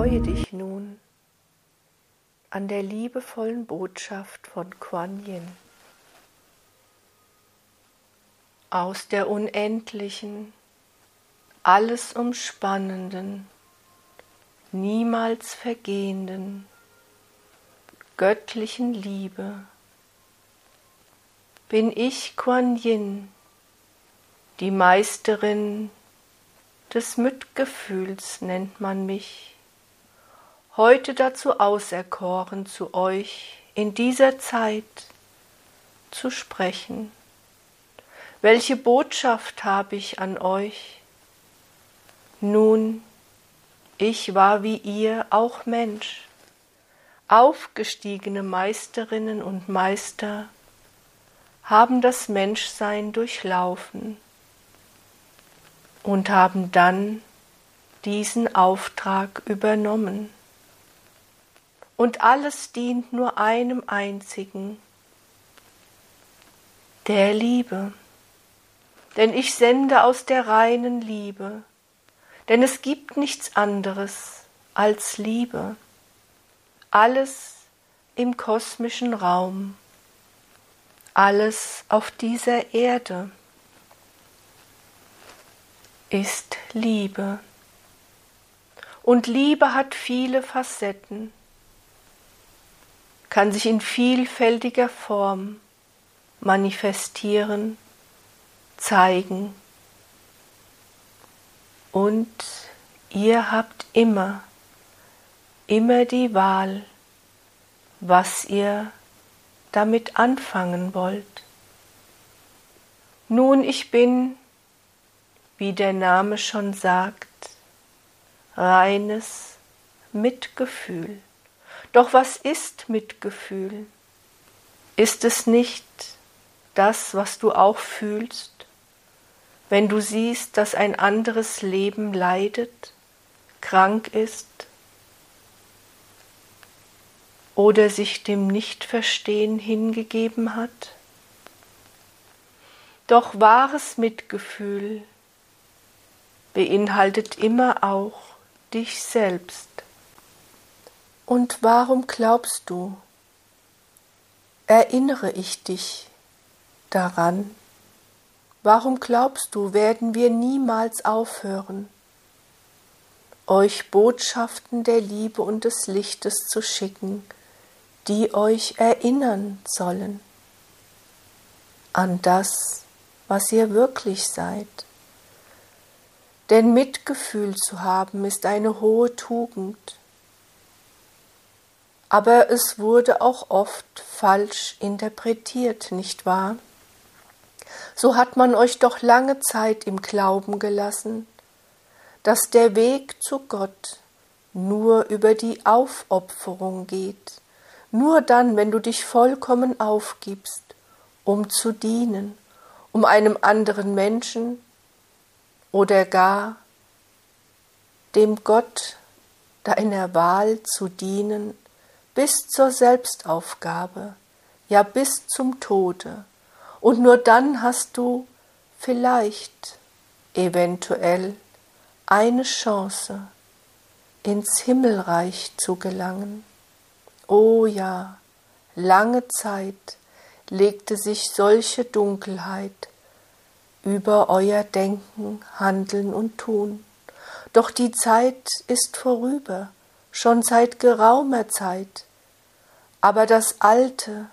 Erfreue dich nun an der liebevollen Botschaft von Kuan Yin. Aus der unendlichen, alles umspannenden, niemals vergehenden, göttlichen Liebe bin ich Kuan Yin, die Meisterin des Mitgefühls nennt man mich, heute dazu auserkoren, zu euch in dieser Zeit zu sprechen. Welche Botschaft habe ich an euch? Nun, ich war wie ihr auch Mensch, aufgestiegene Meisterinnen und Meister haben das Menschsein durchlaufen und haben dann diesen Auftrag übernommen. Und alles dient nur einem einzigen, der Liebe. Denn ich sende aus der reinen Liebe, denn es gibt nichts anderes als Liebe. Alles im kosmischen Raum, alles auf dieser Erde ist Liebe. Und Liebe hat viele Facetten, kann sich in vielfältiger Form manifestieren, zeigen. Und ihr habt immer, immer die Wahl, was ihr damit anfangen wollt. Nun, ich bin wie der Name schon sagt, reines Mitgefühl. Doch was ist Mitgefühl? Ist es nicht das, was du auch fühlst, wenn du siehst, dass ein anderes Leben leidet, krank ist oder sich dem Nichtverstehen hingegeben hat? Doch wahres Mitgefühl beinhaltet immer auch dich selbst. Und warum glaubst du, erinnere ich dich daran? Warum glaubst du, werden wir niemals aufhören, euch Botschaften der Liebe und des Lichtes zu schicken, die euch erinnern sollen an das, was ihr wirklich seid? Denn Mitgefühl zu haben ist eine hohe Tugend. Aber es wurde auch oft falsch interpretiert, nicht wahr? So hat man euch doch lange Zeit im Glauben gelassen, dass der Weg zu Gott nur über die Aufopferung geht, nur dann, wenn du dich vollkommen aufgibst, um zu dienen, um einem anderen Menschen oder gar dem Gott deiner Wahl zu dienen bis zur Selbstaufgabe, ja bis zum Tode. Und nur dann hast du vielleicht, eventuell, eine Chance, ins Himmelreich zu gelangen. Oh ja, lange Zeit legte sich solche Dunkelheit über euer Denken, Handeln und Tun. Doch die Zeit ist vorüber, schon seit geraumer Zeit, aber das Alte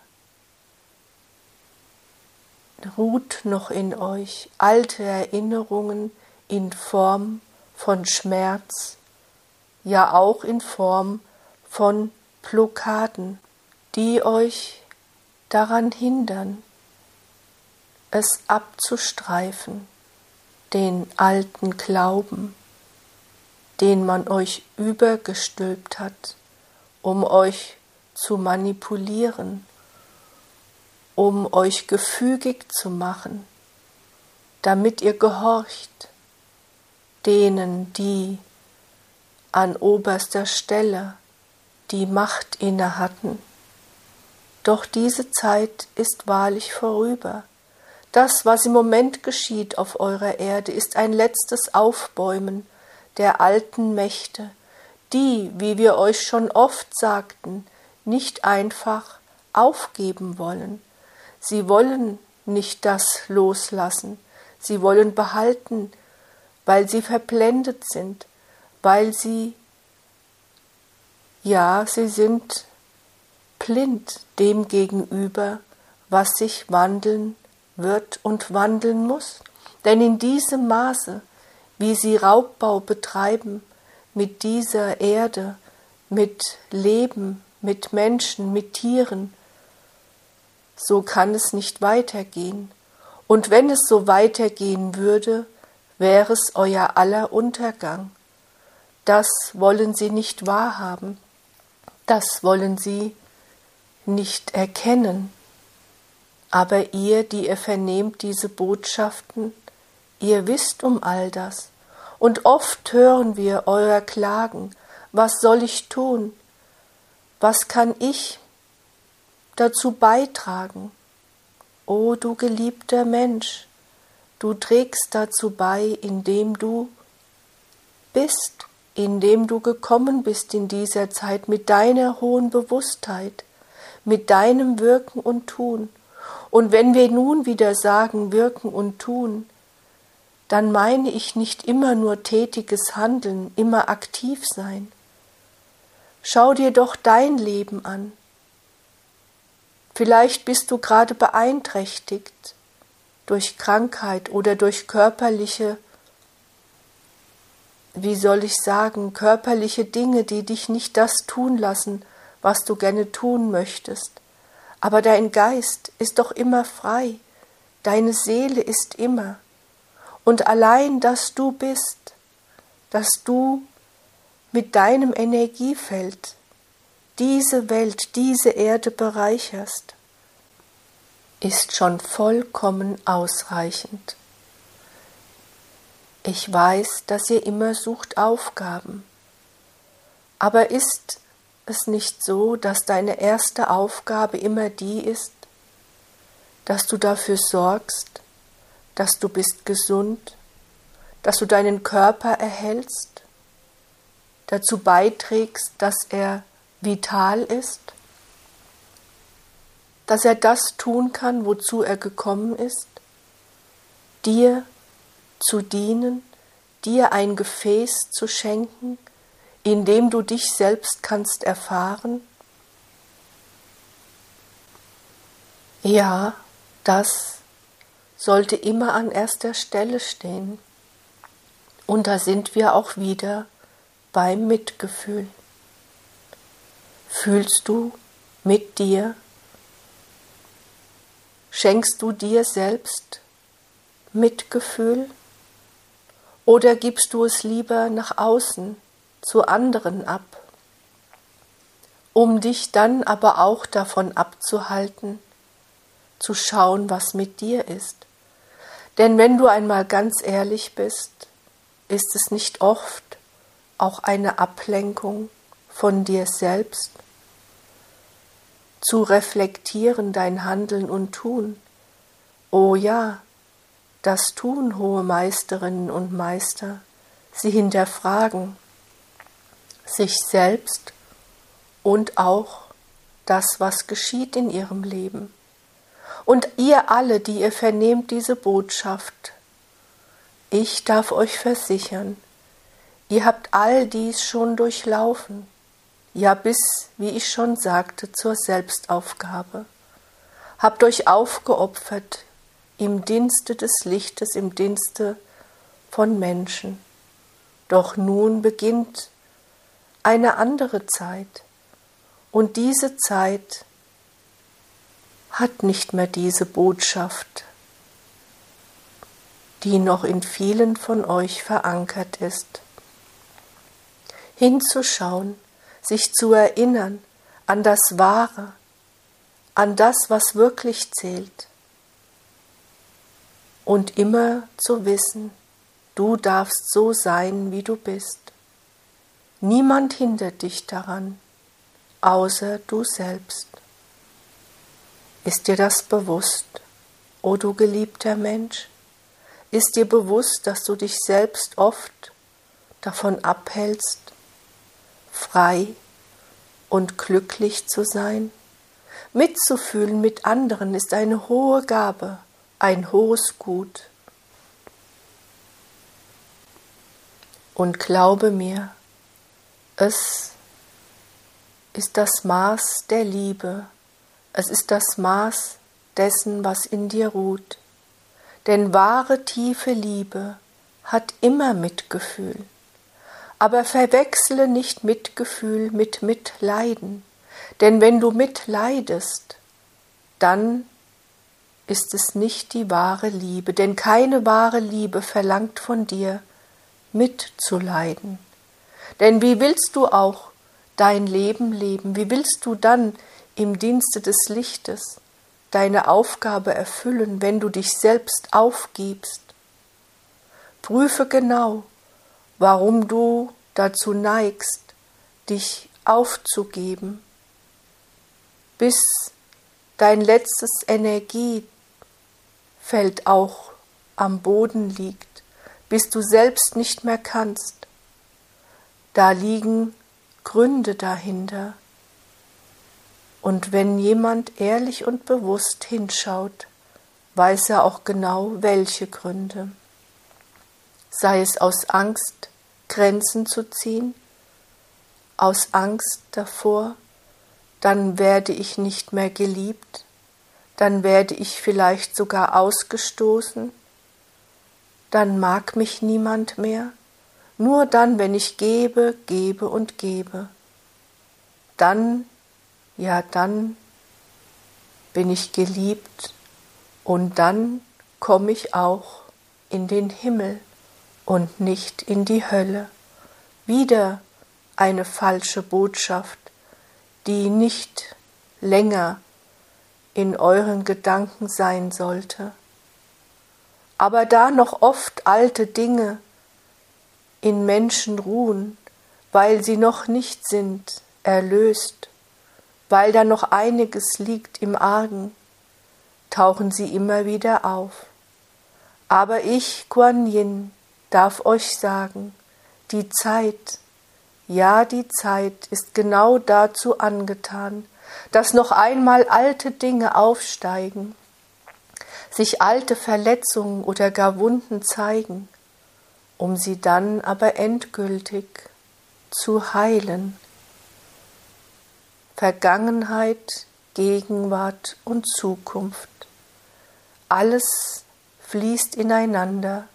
ruht noch in euch, alte Erinnerungen in Form von Schmerz, ja auch in Form von Blockaden, die euch daran hindern, es abzustreifen, den alten Glauben, den man euch übergestülpt hat, um euch zu manipulieren, um euch gefügig zu machen, damit ihr gehorcht denen, die an oberster Stelle die Macht inne hatten. Doch diese Zeit ist wahrlich vorüber. Das, was im Moment geschieht auf eurer Erde, ist ein letztes Aufbäumen der alten Mächte, die, wie wir euch schon oft sagten, nicht einfach aufgeben wollen. Sie wollen nicht das loslassen, sie wollen behalten, weil sie verblendet sind, weil sie, ja, sie sind blind dem gegenüber, was sich wandeln wird und wandeln muss. Denn in diesem Maße, wie sie Raubbau betreiben mit dieser Erde, mit Leben, mit Menschen, mit Tieren, so kann es nicht weitergehen. Und wenn es so weitergehen würde, wäre es euer aller Untergang. Das wollen sie nicht wahrhaben, das wollen sie nicht erkennen. Aber ihr, die ihr vernehmt diese Botschaften, ihr wisst um all das. Und oft hören wir euer Klagen, was soll ich tun? Was kann ich dazu beitragen? O du geliebter Mensch, du trägst dazu bei, indem du bist, indem du gekommen bist in dieser Zeit mit deiner hohen Bewusstheit, mit deinem Wirken und Tun. Und wenn wir nun wieder sagen Wirken und Tun, dann meine ich nicht immer nur tätiges Handeln, immer aktiv sein. Schau dir doch dein Leben an. Vielleicht bist du gerade beeinträchtigt durch Krankheit oder durch körperliche, wie soll ich sagen, körperliche Dinge, die dich nicht das tun lassen, was du gerne tun möchtest. Aber dein Geist ist doch immer frei, deine Seele ist immer. Und allein, dass du bist, dass du mit deinem Energiefeld diese Welt, diese Erde bereicherst, ist schon vollkommen ausreichend. Ich weiß, dass ihr immer sucht Aufgaben, aber ist es nicht so, dass deine erste Aufgabe immer die ist, dass du dafür sorgst, dass du bist gesund, dass du deinen Körper erhältst, dazu beiträgst, dass er vital ist, dass er das tun kann, wozu er gekommen ist, dir zu dienen, dir ein Gefäß zu schenken, indem du dich selbst kannst erfahren? Ja, das sollte immer an erster Stelle stehen. Und da sind wir auch wieder beim Mitgefühl. Fühlst du mit dir? Schenkst du dir selbst Mitgefühl? Oder gibst du es lieber nach außen zu anderen ab, um dich dann aber auch davon abzuhalten, zu schauen, was mit dir ist. Denn wenn du einmal ganz ehrlich bist, ist es nicht oft auch eine Ablenkung von dir selbst, zu reflektieren dein Handeln und Tun. Oh ja, das tun hohe Meisterinnen und Meister, sie hinterfragen, sich selbst und auch das, was geschieht in ihrem Leben. Und ihr alle, die ihr vernehmt diese Botschaft, ich darf euch versichern, ihr habt all dies schon durchlaufen, ja bis, wie ich schon sagte, zur Selbstaufgabe, habt euch aufgeopfert im Dienste des Lichtes, im Dienste von Menschen. Doch nun beginnt eine andere Zeit. Und diese Zeit hat nicht mehr diese Botschaft, die noch in vielen von euch verankert ist. Hinzuschauen, sich zu erinnern an das Wahre, an das, was wirklich zählt. Und immer zu wissen, du darfst so sein, wie du bist. Niemand hindert dich daran, außer du selbst. Ist dir das bewusst, o oh du geliebter Mensch? Ist dir bewusst, dass du dich selbst oft davon abhältst, frei und glücklich zu sein. Mitzufühlen mit anderen ist eine hohe Gabe, ein hohes Gut. Und glaube mir, es ist das Maß der Liebe, es ist das Maß dessen, was in dir ruht. Denn wahre tiefe Liebe hat immer Mitgefühl. Aber verwechsle nicht Mitgefühl mit Mitleiden, denn wenn du mitleidest, dann ist es nicht die wahre Liebe, denn keine wahre Liebe verlangt von dir, mitzuleiden. Denn wie willst du auch dein Leben leben? Wie willst du dann im Dienste des Lichtes deine Aufgabe erfüllen, wenn du dich selbst aufgibst? Prüfe genau, warum du dazu neigst, dich aufzugeben, bis dein letztes Energiefeld auch am Boden liegt, bis du selbst nicht mehr kannst. Da liegen Gründe dahinter. Und wenn jemand ehrlich und bewusst hinschaut, weiß er auch genau, welche Gründe. Sei es aus Angst, Grenzen zu ziehen, aus Angst davor, dann werde ich nicht mehr geliebt, dann werde ich vielleicht sogar ausgestoßen, dann mag mich niemand mehr, nur dann, wenn ich gebe, gebe und gebe, dann, ja dann bin ich geliebt und dann komme ich auch in den Himmel und nicht in die Hölle. Wieder eine falsche Botschaft, die nicht länger in euren Gedanken sein sollte. Aber da noch oft alte Dinge in Menschen ruhen, weil sie noch nicht sind erlöst, weil da noch einiges liegt im Argen, tauchen sie immer wieder auf. Aber ich, Kuan Yin, darf euch sagen, die Zeit, ja die Zeit ist genau dazu angetan, dass noch einmal alte Dinge aufsteigen, sich alte Verletzungen oder gar Wunden zeigen, um sie dann aber endgültig zu heilen. Vergangenheit, Gegenwart und Zukunft. Alles fließt ineinander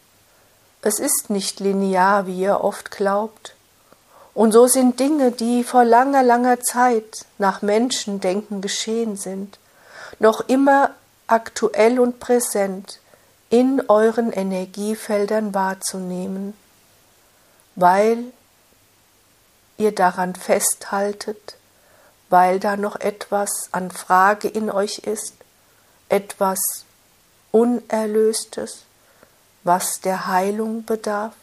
es ist nicht linear, wie ihr oft glaubt. Und so sind Dinge, die vor langer, langer Zeit nach Menschendenken geschehen sind, noch immer aktuell und präsent in euren Energiefeldern wahrzunehmen, weil ihr daran festhaltet, weil da noch etwas an Frage in euch ist, etwas Unerlöstes, was der Heilung bedarf.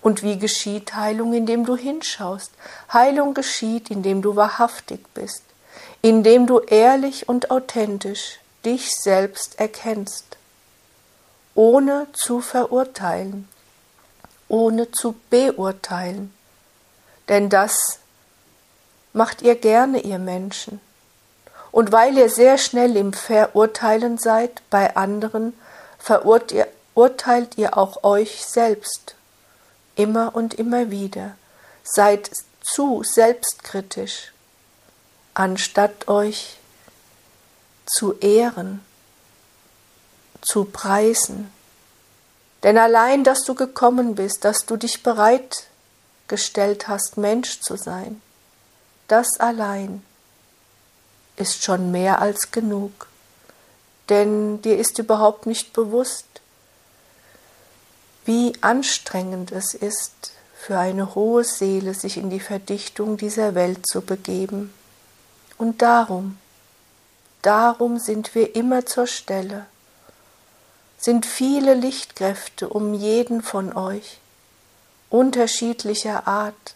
Und wie geschieht Heilung, indem du hinschaust? Heilung geschieht, indem du wahrhaftig bist, indem du ehrlich und authentisch dich selbst erkennst, ohne zu verurteilen, ohne zu beurteilen. Denn das macht ihr gerne, ihr Menschen. Und weil ihr sehr schnell im Verurteilen seid bei anderen, verurteilt urteilt ihr auch euch selbst immer und immer wieder. Seid zu selbstkritisch, anstatt euch zu ehren, zu preisen. Denn allein, dass du gekommen bist, dass du dich bereitgestellt hast, Mensch zu sein, das allein ist schon mehr als genug. Denn dir ist überhaupt nicht bewusst, wie anstrengend es ist, für eine hohe Seele sich in die Verdichtung dieser Welt zu begeben. Und darum, darum sind wir immer zur Stelle, sind viele Lichtkräfte um jeden von euch, unterschiedlicher Art,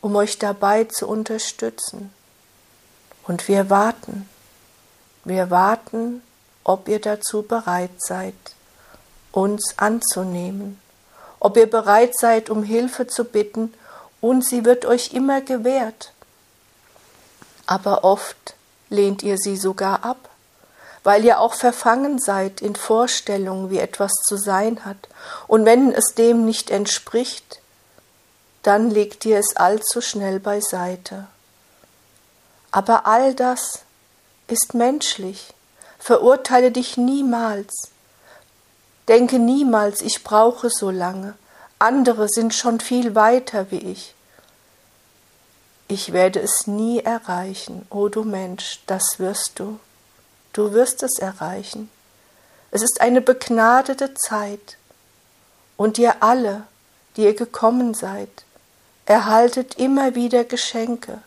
um euch dabei zu unterstützen. Und wir warten, wir warten, ob ihr dazu bereit seid uns anzunehmen, ob ihr bereit seid, um Hilfe zu bitten und sie wird euch immer gewährt. Aber oft lehnt ihr sie sogar ab, weil ihr auch verfangen seid in Vorstellungen, wie etwas zu sein hat, und wenn es dem nicht entspricht, dann legt ihr es allzu schnell beiseite. Aber all das ist menschlich. Verurteile dich niemals. Denke niemals, ich brauche so lange. Andere sind schon viel weiter wie ich. Ich werde es nie erreichen, o oh du Mensch, das wirst du. Du wirst es erreichen. Es ist eine begnadete Zeit. Und ihr alle, die ihr gekommen seid, erhaltet immer wieder Geschenke.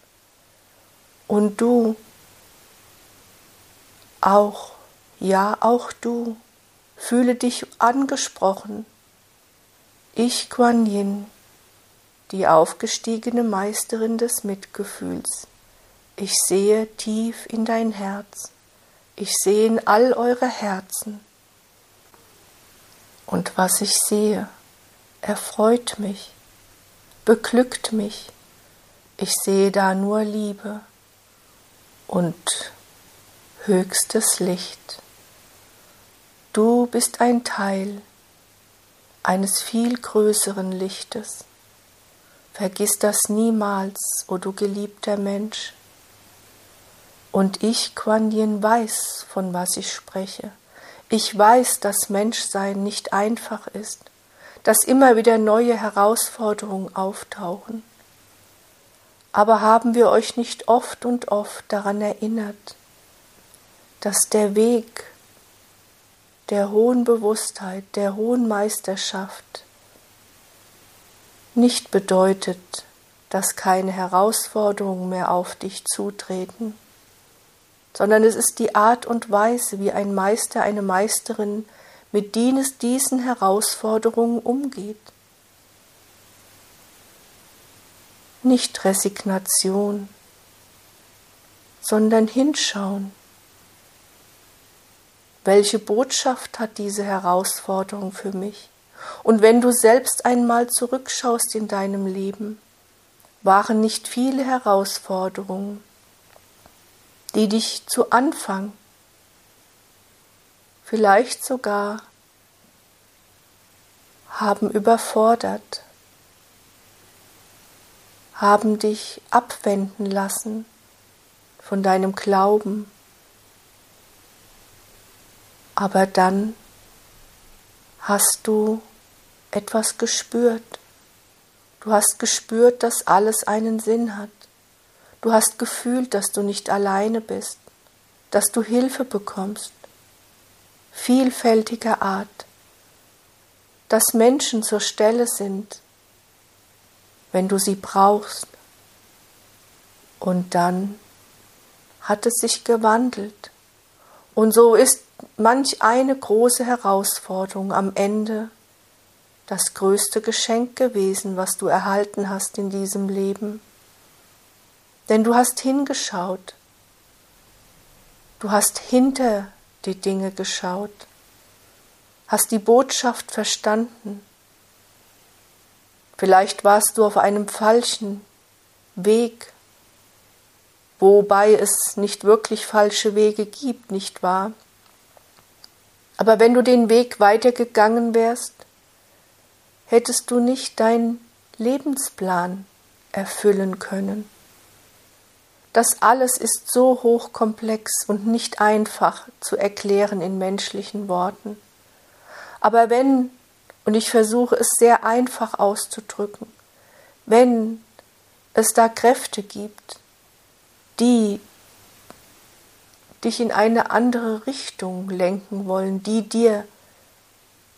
Und du auch, ja auch du, fühle dich angesprochen. Ich, Kuan Yin, die aufgestiegene Meisterin des Mitgefühls, ich sehe tief in dein Herz, ich sehe in all eure Herzen. Und was ich sehe, erfreut mich, beglückt mich, ich sehe da nur Liebe und höchstes Licht. Du bist ein Teil eines viel größeren Lichtes. Vergiss das niemals, o oh du geliebter Mensch. Und ich, Quan Yin, weiß, von was ich spreche. Ich weiß, dass Menschsein nicht einfach ist, dass immer wieder neue Herausforderungen auftauchen. Aber haben wir euch nicht oft und oft daran erinnert, dass der Weg der hohen Bewusstheit, der hohen Meisterschaft nicht bedeutet, dass keine Herausforderungen mehr auf dich zutreten, sondern es ist die Art und Weise, wie ein Meister, eine Meisterin mit diesen Herausforderungen umgeht. Nicht Resignation, sondern hinschauen, welche Botschaft hat diese Herausforderung für mich? Und wenn du selbst einmal zurückschaust in deinem Leben, waren nicht viele Herausforderungen, die dich zu Anfang, vielleicht sogar haben überfordert, haben dich abwenden lassen von deinem Glauben, aber dann hast du etwas gespürt. Du hast gespürt, dass alles einen Sinn hat. Du hast gefühlt, dass du nicht alleine bist, dass du Hilfe bekommst, vielfältiger Art, dass Menschen zur Stelle sind, wenn du sie brauchst. Und dann hat es sich gewandelt. Und so ist manch eine große Herausforderung am Ende das größte Geschenk gewesen, was du erhalten hast in diesem Leben. Denn du hast hingeschaut, du hast hinter die Dinge geschaut, hast die Botschaft verstanden. Vielleicht warst du auf einem falschen Weg, wobei es nicht wirklich falsche Wege gibt, nicht wahr? Aber wenn du den Weg weitergegangen wärst, hättest du nicht deinen Lebensplan erfüllen können. Das alles ist so hochkomplex und nicht einfach zu erklären in menschlichen Worten. Aber wenn, und ich versuche es sehr einfach auszudrücken, wenn es da Kräfte gibt, die dich in eine andere Richtung lenken wollen, die dir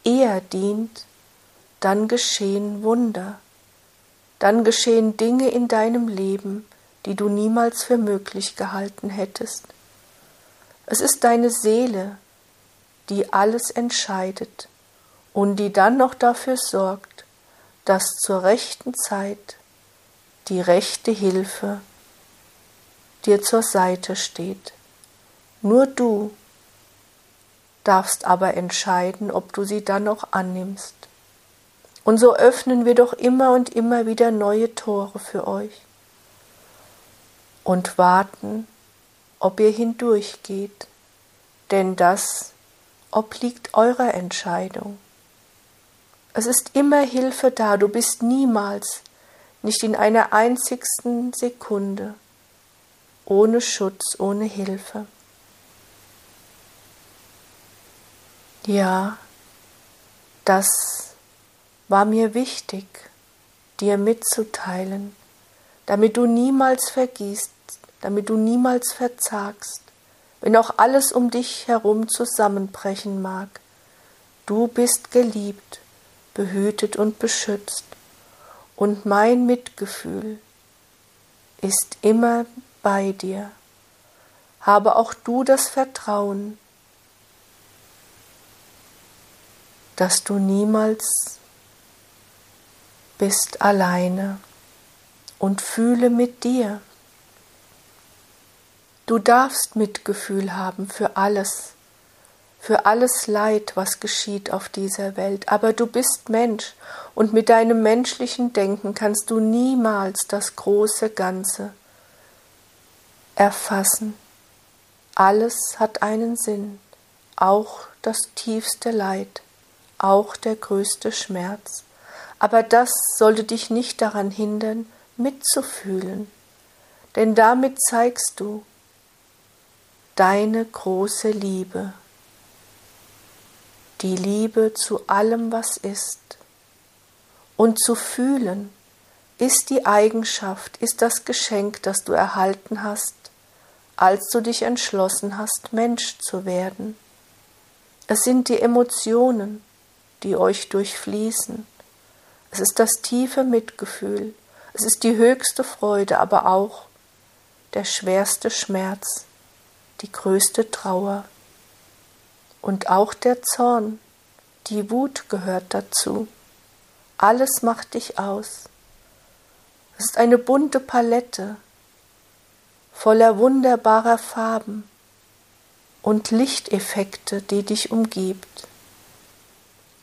eher dient, dann geschehen Wunder, dann geschehen Dinge in deinem Leben, die du niemals für möglich gehalten hättest. Es ist deine Seele, die alles entscheidet und die dann noch dafür sorgt, dass zur rechten Zeit die rechte Hilfe dir zur Seite steht. Nur du darfst aber entscheiden, ob du sie dann noch annimmst. Und so öffnen wir doch immer und immer wieder neue Tore für euch und warten, ob ihr hindurchgeht, denn das obliegt eurer Entscheidung. Es ist immer Hilfe da, du bist niemals, nicht in einer einzigsten Sekunde, ohne Schutz, ohne Hilfe. Ja, das war mir wichtig, dir mitzuteilen, damit du niemals vergisst, damit du niemals verzagst, wenn auch alles um dich herum zusammenbrechen mag. Du bist geliebt, behütet und beschützt, und mein Mitgefühl ist immer bei dir. Habe auch du das Vertrauen, dass du niemals bist alleine und fühle mit dir. Du darfst Mitgefühl haben für alles, für alles Leid, was geschieht auf dieser Welt, aber du bist Mensch und mit deinem menschlichen Denken kannst du niemals das große Ganze erfassen. Alles hat einen Sinn, auch das tiefste Leid, auch der größte Schmerz. Aber das sollte dich nicht daran hindern, mitzufühlen, denn damit zeigst du deine große Liebe, die Liebe zu allem, was ist. Und zu fühlen ist die Eigenschaft, ist das Geschenk, das du erhalten hast, als du dich entschlossen hast, Mensch zu werden. Es sind die Emotionen, die euch durchfließen. Es ist das tiefe Mitgefühl, es ist die höchste Freude, aber auch der schwerste Schmerz, die größte Trauer. Und auch der Zorn, die Wut gehört dazu. Alles macht dich aus. Es ist eine bunte Palette voller wunderbarer Farben und Lichteffekte, die dich umgibt.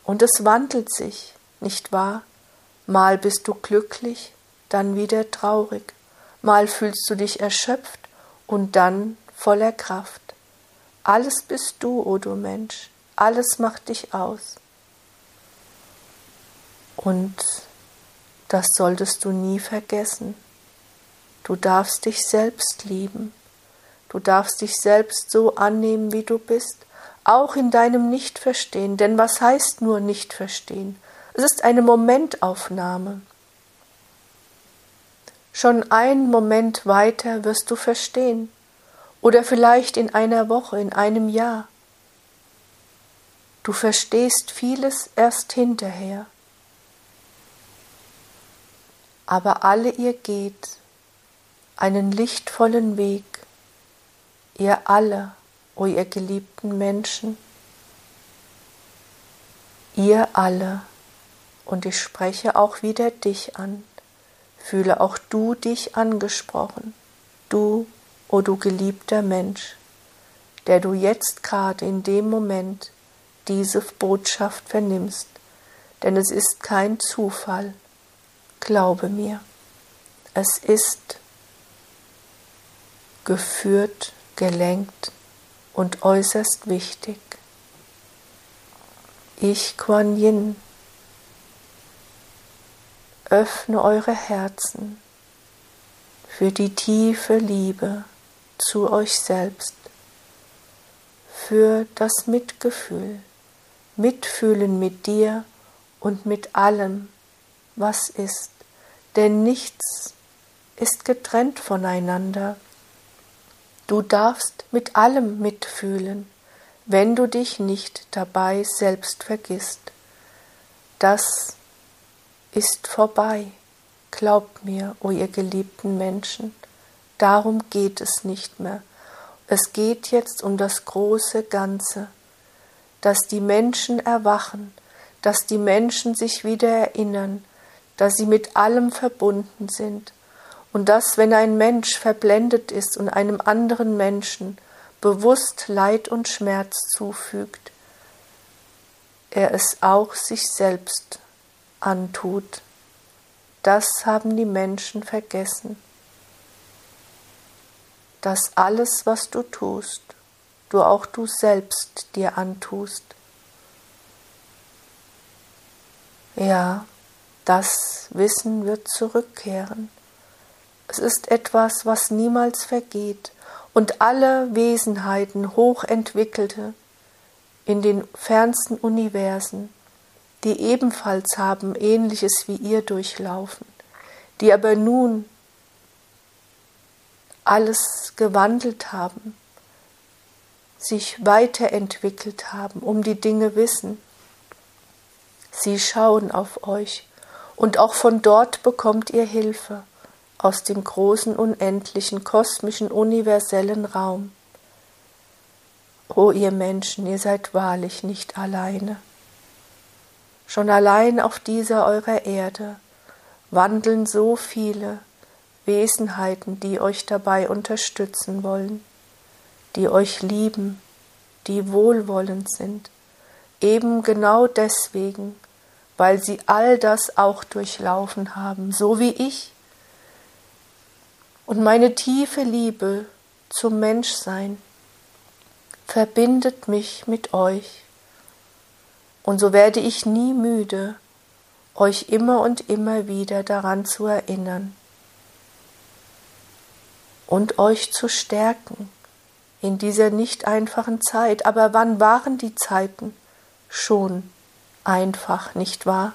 Und es wandelt sich, nicht wahr? Mal bist du glücklich, dann wieder traurig, mal fühlst du dich erschöpft und dann voller Kraft. Alles bist du, o oh du Mensch, alles macht dich aus. Und das solltest du nie vergessen. Du darfst dich selbst lieben. Du darfst dich selbst so annehmen, wie du bist, auch in deinem Nichtverstehen. Denn was heißt nur Nichtverstehen? Es ist eine Momentaufnahme. Schon einen Moment weiter wirst du verstehen. Oder vielleicht in einer Woche, in einem Jahr. Du verstehst vieles erst hinterher. Aber alle ihr geht einen lichtvollen Weg, ihr alle, o ihr geliebten Menschen, ihr alle, und ich spreche auch wieder dich an, fühle auch du dich angesprochen, du o du geliebter Mensch, der du jetzt gerade in dem Moment diese Botschaft vernimmst, denn es ist kein Zufall, glaube mir, es ist geführt, gelenkt und äußerst wichtig. Ich Quan Yin, öffne eure Herzen für die tiefe Liebe, zu euch selbst, für das Mitgefühl, Mitfühlen mit dir und mit allem, was ist, denn nichts ist getrennt voneinander. Du darfst mit allem mitfühlen, wenn du dich nicht dabei selbst vergisst. Das ist vorbei. Glaubt mir, o oh ihr geliebten Menschen. Darum geht es nicht mehr. Es geht jetzt um das große Ganze, dass die Menschen erwachen, dass die Menschen sich wieder erinnern, dass sie mit allem verbunden sind und dass, wenn ein Mensch verblendet ist und einem anderen Menschen bewusst Leid und Schmerz zufügt, er es auch sich selbst antut, das haben die Menschen vergessen. Dass alles, was du tust, du auch du selbst dir antust. Ja, das Wissen wird zurückkehren. Es ist etwas, was niemals vergeht und alle Wesenheiten hochentwickelte in den fernsten Universen, die ebenfalls haben ähnliches wie ihr durchlaufen, die aber nun alles gewandelt haben, sich weiterentwickelt haben, um die Dinge wissen. Sie schauen auf euch und auch von dort bekommt ihr Hilfe aus dem großen, unendlichen, kosmischen, universellen Raum. O ihr Menschen, ihr seid wahrlich nicht alleine. Schon allein auf dieser eurer Erde wandeln so viele Wesenheiten, die euch dabei unterstützen wollen, die euch lieben, die wohlwollend sind, eben genau deswegen, weil sie all das auch durchlaufen haben, so wie ich, und meine tiefe Liebe zum Menschsein verbindet mich mit euch. Und so werde ich nie müde, euch immer und immer wieder daran zu erinnern und euch zu stärken in dieser nicht einfachen Zeit. Aber wann waren die Zeiten schon einfach, nicht wahr?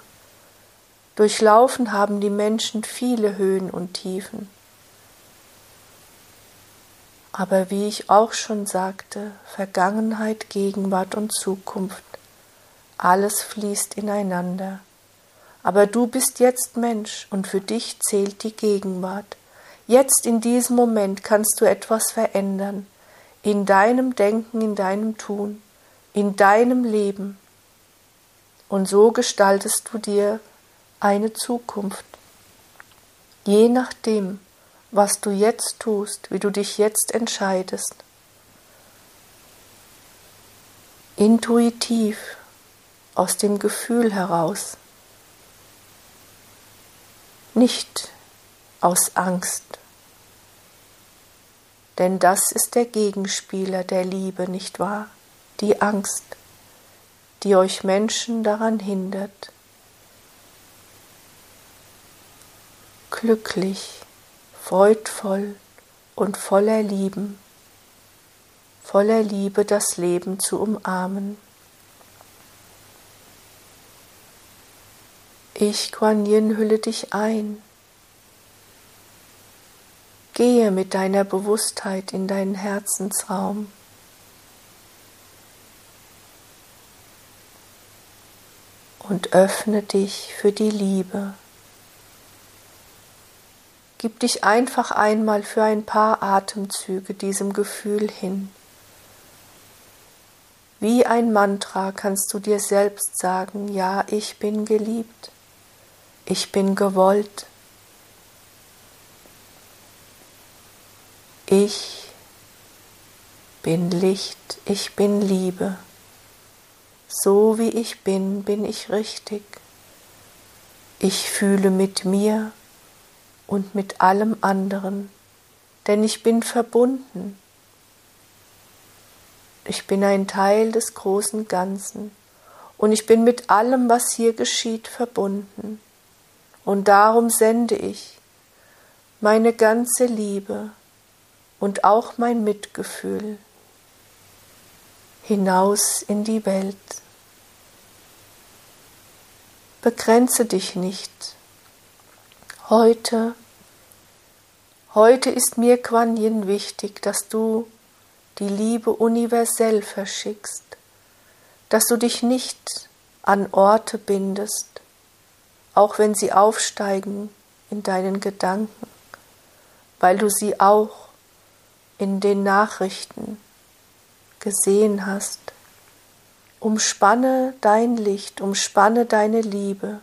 Durchlaufen haben die Menschen viele Höhen und Tiefen. Aber wie ich auch schon sagte, Vergangenheit, Gegenwart und Zukunft, alles fließt ineinander. Aber du bist jetzt Mensch und für dich zählt die Gegenwart. Jetzt in diesem Moment kannst du etwas verändern, in deinem Denken, in deinem Tun, in deinem Leben. Und so gestaltest du dir eine Zukunft. Je nachdem, was du jetzt tust, wie du dich jetzt entscheidest. Intuitiv, aus dem Gefühl heraus, nicht aus Angst. Denn das ist der Gegenspieler der Liebe, nicht wahr? Die Angst, die euch Menschen daran hindert, glücklich freudvoll und voller Lieben, voller Liebe das Leben zu umarmen. Ich, Kuan Yin, hülle dich ein. Gehe mit deiner Bewusstheit in deinen Herzensraum. Und öffne dich für die Liebe. Gib dich einfach einmal für ein paar Atemzüge diesem Gefühl hin. Wie ein Mantra kannst du dir selbst sagen, ja, ich bin geliebt, ich bin gewollt, ich bin Licht, ich bin Liebe, so wie ich bin, bin ich richtig, ich fühle mit mir, und mit allem anderen, denn ich bin verbunden. Ich bin ein Teil des großen Ganzen und ich bin mit allem, was hier geschieht, verbunden. Und darum sende ich meine ganze Liebe und auch mein Mitgefühl hinaus in die Welt. Begrenze dich nicht Heute, heute ist mir Quan Yin wichtig, dass du die Liebe universell verschickst, dass du dich nicht an Orte bindest, auch wenn sie aufsteigen in deinen Gedanken, weil du sie auch in den Nachrichten gesehen hast. Umspanne dein Licht, umspanne deine Liebe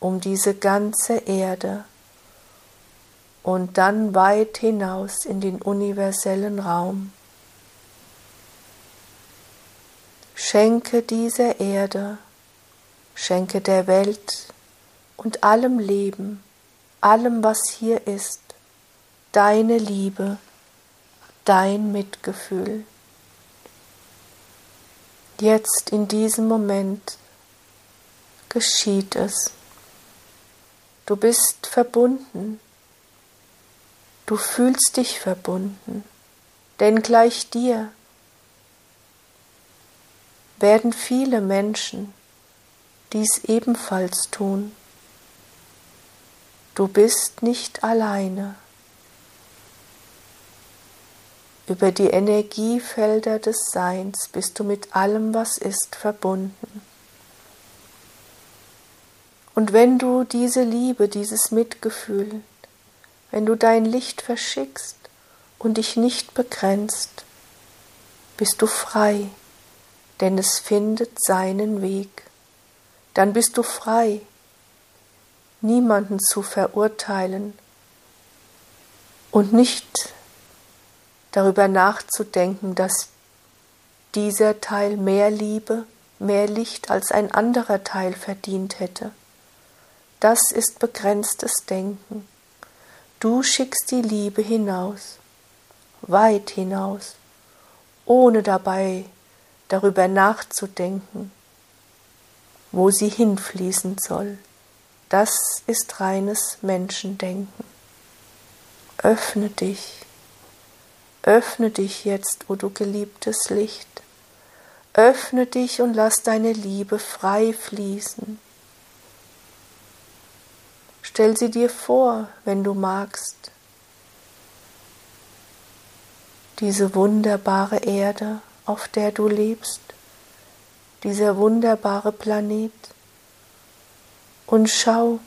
um diese ganze Erde und dann weit hinaus in den universellen Raum. Schenke dieser Erde, schenke der Welt und allem Leben, allem, was hier ist, deine Liebe, dein Mitgefühl. Jetzt in diesem Moment geschieht es. Du bist verbunden. Du fühlst dich verbunden. Denn gleich dir werden viele Menschen dies ebenfalls tun. Du bist nicht alleine. Über die Energiefelder des Seins bist du mit allem, was ist, verbunden. Und wenn du diese Liebe, dieses Mitgefühl, wenn du dein Licht verschickst und dich nicht begrenzt, bist du frei, denn es findet seinen Weg. Dann bist du frei, niemanden zu verurteilen und nicht darüber nachzudenken, dass dieser Teil mehr Liebe, mehr Licht als ein anderer Teil verdient hätte. Das ist begrenztes Denken. Du schickst die Liebe hinaus, weit hinaus, ohne dabei darüber nachzudenken, wo sie hinfließen soll. Das ist reines Menschendenken. Öffne dich Öffne dich jetzt, o du geliebtes Licht. Öffne dich und lass deine Liebe frei fließen. Stell sie dir vor, wenn du magst. Diese wunderbare Erde, auf der du lebst, dieser wunderbare Planet. Und schau,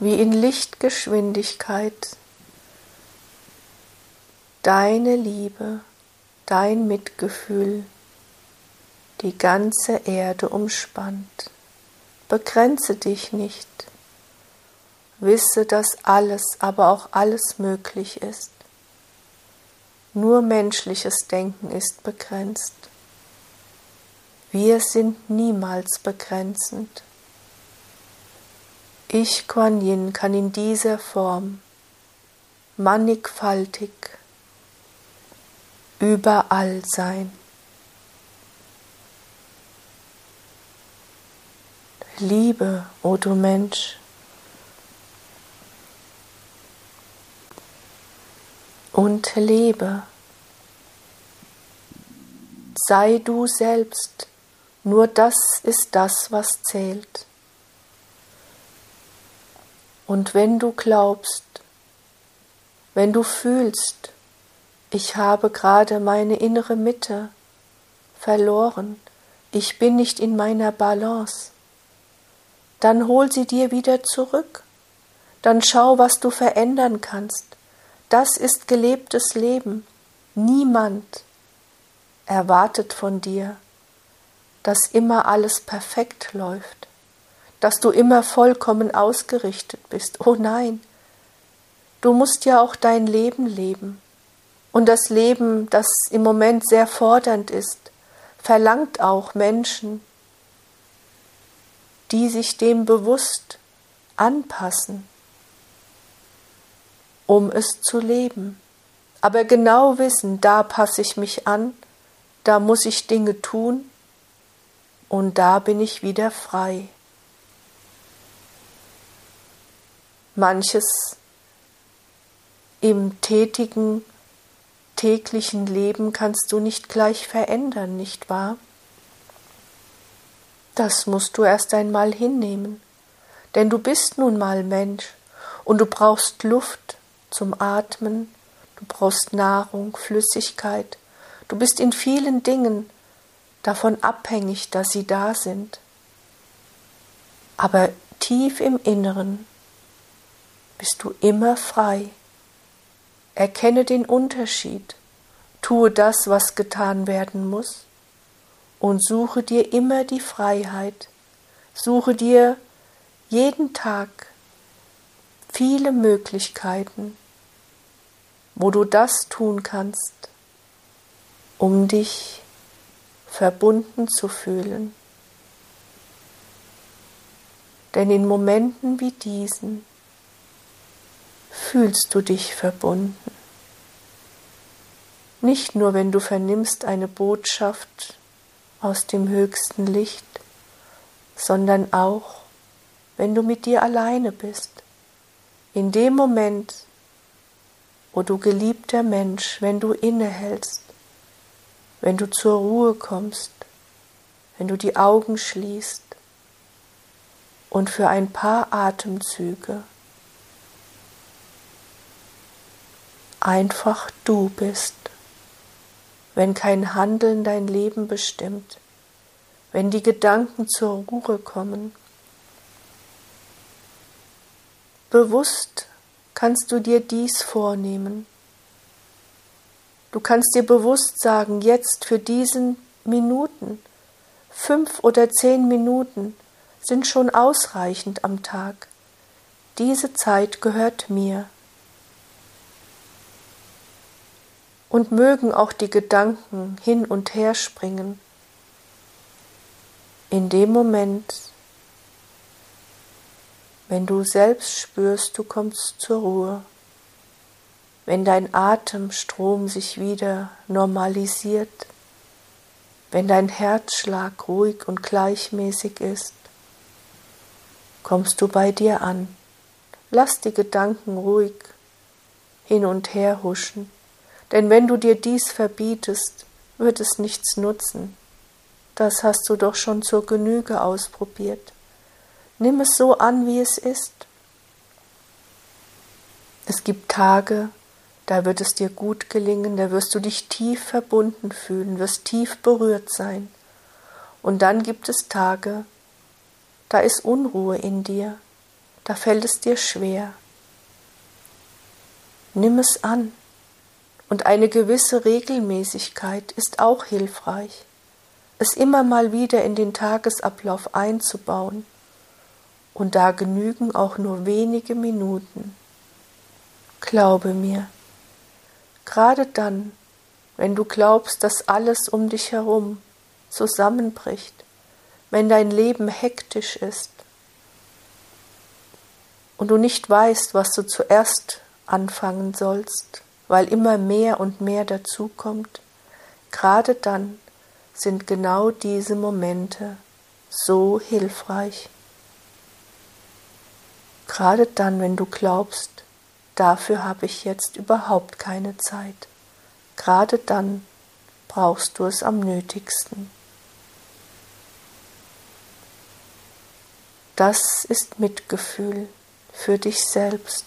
wie in Lichtgeschwindigkeit deine Liebe, dein Mitgefühl die ganze Erde umspannt. Begrenze dich nicht. Wisse, dass alles, aber auch alles möglich ist. Nur menschliches Denken ist begrenzt. Wir sind niemals begrenzend. Ich, Kuan Yin, kann in dieser Form mannigfaltig überall sein. Liebe, o oh du Mensch, und lebe. Sei du selbst, nur das ist das, was zählt. Und wenn du glaubst, wenn du fühlst, ich habe gerade meine innere Mitte verloren, ich bin nicht in meiner Balance. Dann hol sie dir wieder zurück, dann schau, was du verändern kannst. Das ist gelebtes Leben. Niemand erwartet von dir, dass immer alles perfekt läuft, dass du immer vollkommen ausgerichtet bist. Oh nein, du musst ja auch dein Leben leben. Und das Leben, das im Moment sehr fordernd ist, verlangt auch Menschen, die sich dem bewusst anpassen, um es zu leben. Aber genau wissen, da passe ich mich an, da muss ich Dinge tun und da bin ich wieder frei. Manches im tätigen täglichen Leben kannst du nicht gleich verändern, nicht wahr? Das musst du erst einmal hinnehmen, denn du bist nun mal Mensch und du brauchst Luft zum Atmen, du brauchst Nahrung, Flüssigkeit, du bist in vielen Dingen davon abhängig, dass sie da sind. Aber tief im Inneren bist du immer frei. Erkenne den Unterschied, tue das, was getan werden muss, und suche dir immer die Freiheit, suche dir jeden Tag viele Möglichkeiten, wo du das tun kannst, um dich verbunden zu fühlen. Denn in Momenten wie diesen fühlst du dich verbunden. Nicht nur, wenn du vernimmst eine Botschaft aus dem höchsten Licht, sondern auch, wenn du mit dir alleine bist. In dem Moment, wo du geliebter Mensch, wenn du innehältst, wenn du zur Ruhe kommst, wenn du die Augen schließt und für ein paar Atemzüge einfach du bist, wenn kein Handeln dein Leben bestimmt, wenn die Gedanken zur Ruhe kommen. Bewusst kannst du dir dies vornehmen. Du kannst dir bewusst sagen, jetzt für diesen Minuten, fünf oder zehn Minuten sind schon ausreichend am Tag. Diese Zeit gehört mir. Und mögen auch die Gedanken hin und her springen. In dem Moment, wenn du selbst spürst, du kommst zur Ruhe, wenn dein Atemstrom sich wieder normalisiert, wenn dein Herzschlag ruhig und gleichmäßig ist, kommst du bei dir an. Lass die Gedanken ruhig hin und her huschen, denn wenn du dir dies verbietest, wird es nichts nutzen. Das hast du doch schon zur Genüge ausprobiert. Nimm es so an, wie es ist. Es gibt Tage, da wird es dir gut gelingen, da wirst du dich tief verbunden fühlen, wirst tief berührt sein. Und dann gibt es Tage, da ist Unruhe in dir, da fällt es dir schwer. Nimm es an. Und eine gewisse Regelmäßigkeit ist auch hilfreich, es immer mal wieder in den Tagesablauf einzubauen und da genügen auch nur wenige Minuten. Glaube mir, gerade dann, wenn du glaubst, dass alles um dich herum zusammenbricht, wenn dein Leben hektisch ist und du nicht weißt, was du zuerst anfangen sollst, weil immer mehr und mehr dazukommt, gerade dann sind genau diese Momente so hilfreich. Gerade dann, wenn du glaubst, dafür habe ich jetzt überhaupt keine Zeit. Gerade dann brauchst du es am nötigsten. Das ist Mitgefühl für dich selbst,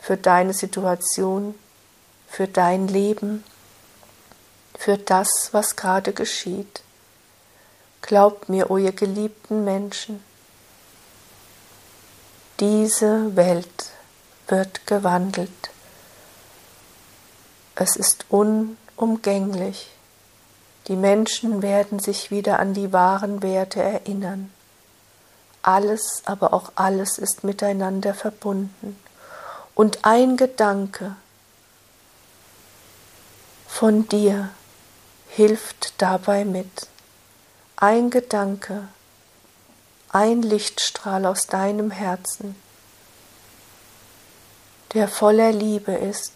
für deine Situation, für dein Leben, für das, was gerade geschieht. Glaubt mir, o ihr geliebten Menschen, diese Welt wird gewandelt. Es ist unumgänglich. Die Menschen werden sich wieder an die wahren Werte erinnern. Alles, aber auch alles ist miteinander verbunden. Und ein Gedanke von dir hilft dabei mit. Ein Gedanke ein Lichtstrahl aus deinem Herzen, der voller Liebe ist,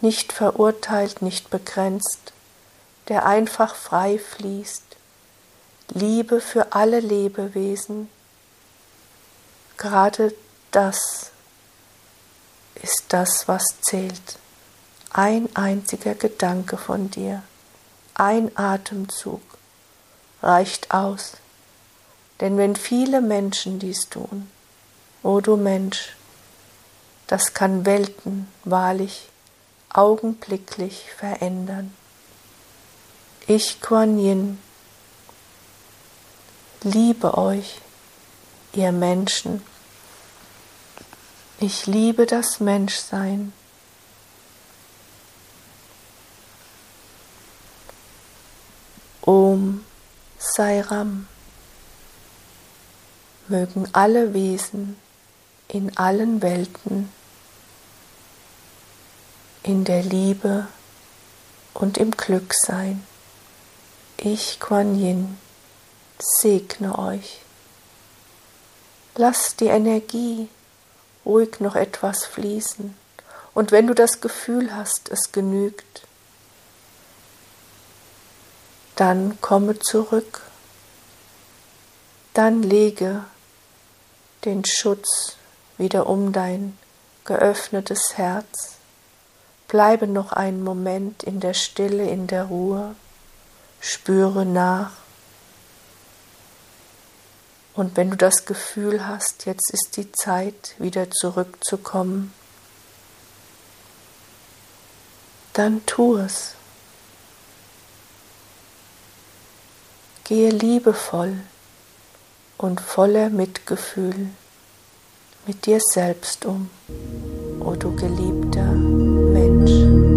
nicht verurteilt, nicht begrenzt, der einfach frei fließt, Liebe für alle Lebewesen. Gerade das ist das, was zählt. Ein einziger Gedanke von dir, ein Atemzug reicht aus denn wenn viele Menschen dies tun, o du Mensch, das kann Welten wahrlich augenblicklich verändern. Ich, Kuan Yin, liebe euch, ihr Menschen. Ich liebe das Menschsein. Om Sairam mögen alle Wesen in allen Welten in der Liebe und im Glück sein. Ich, Kuan Yin, segne euch. Lass die Energie ruhig noch etwas fließen. Und wenn du das Gefühl hast, es genügt, dann komme zurück. Dann lege den Schutz wieder um dein geöffnetes Herz. Bleibe noch einen Moment in der Stille, in der Ruhe, spüre nach. Und wenn du das Gefühl hast, jetzt ist die Zeit, wieder zurückzukommen, dann tu es. Gehe liebevoll und voller Mitgefühl mit dir selbst um, o du geliebter Mensch.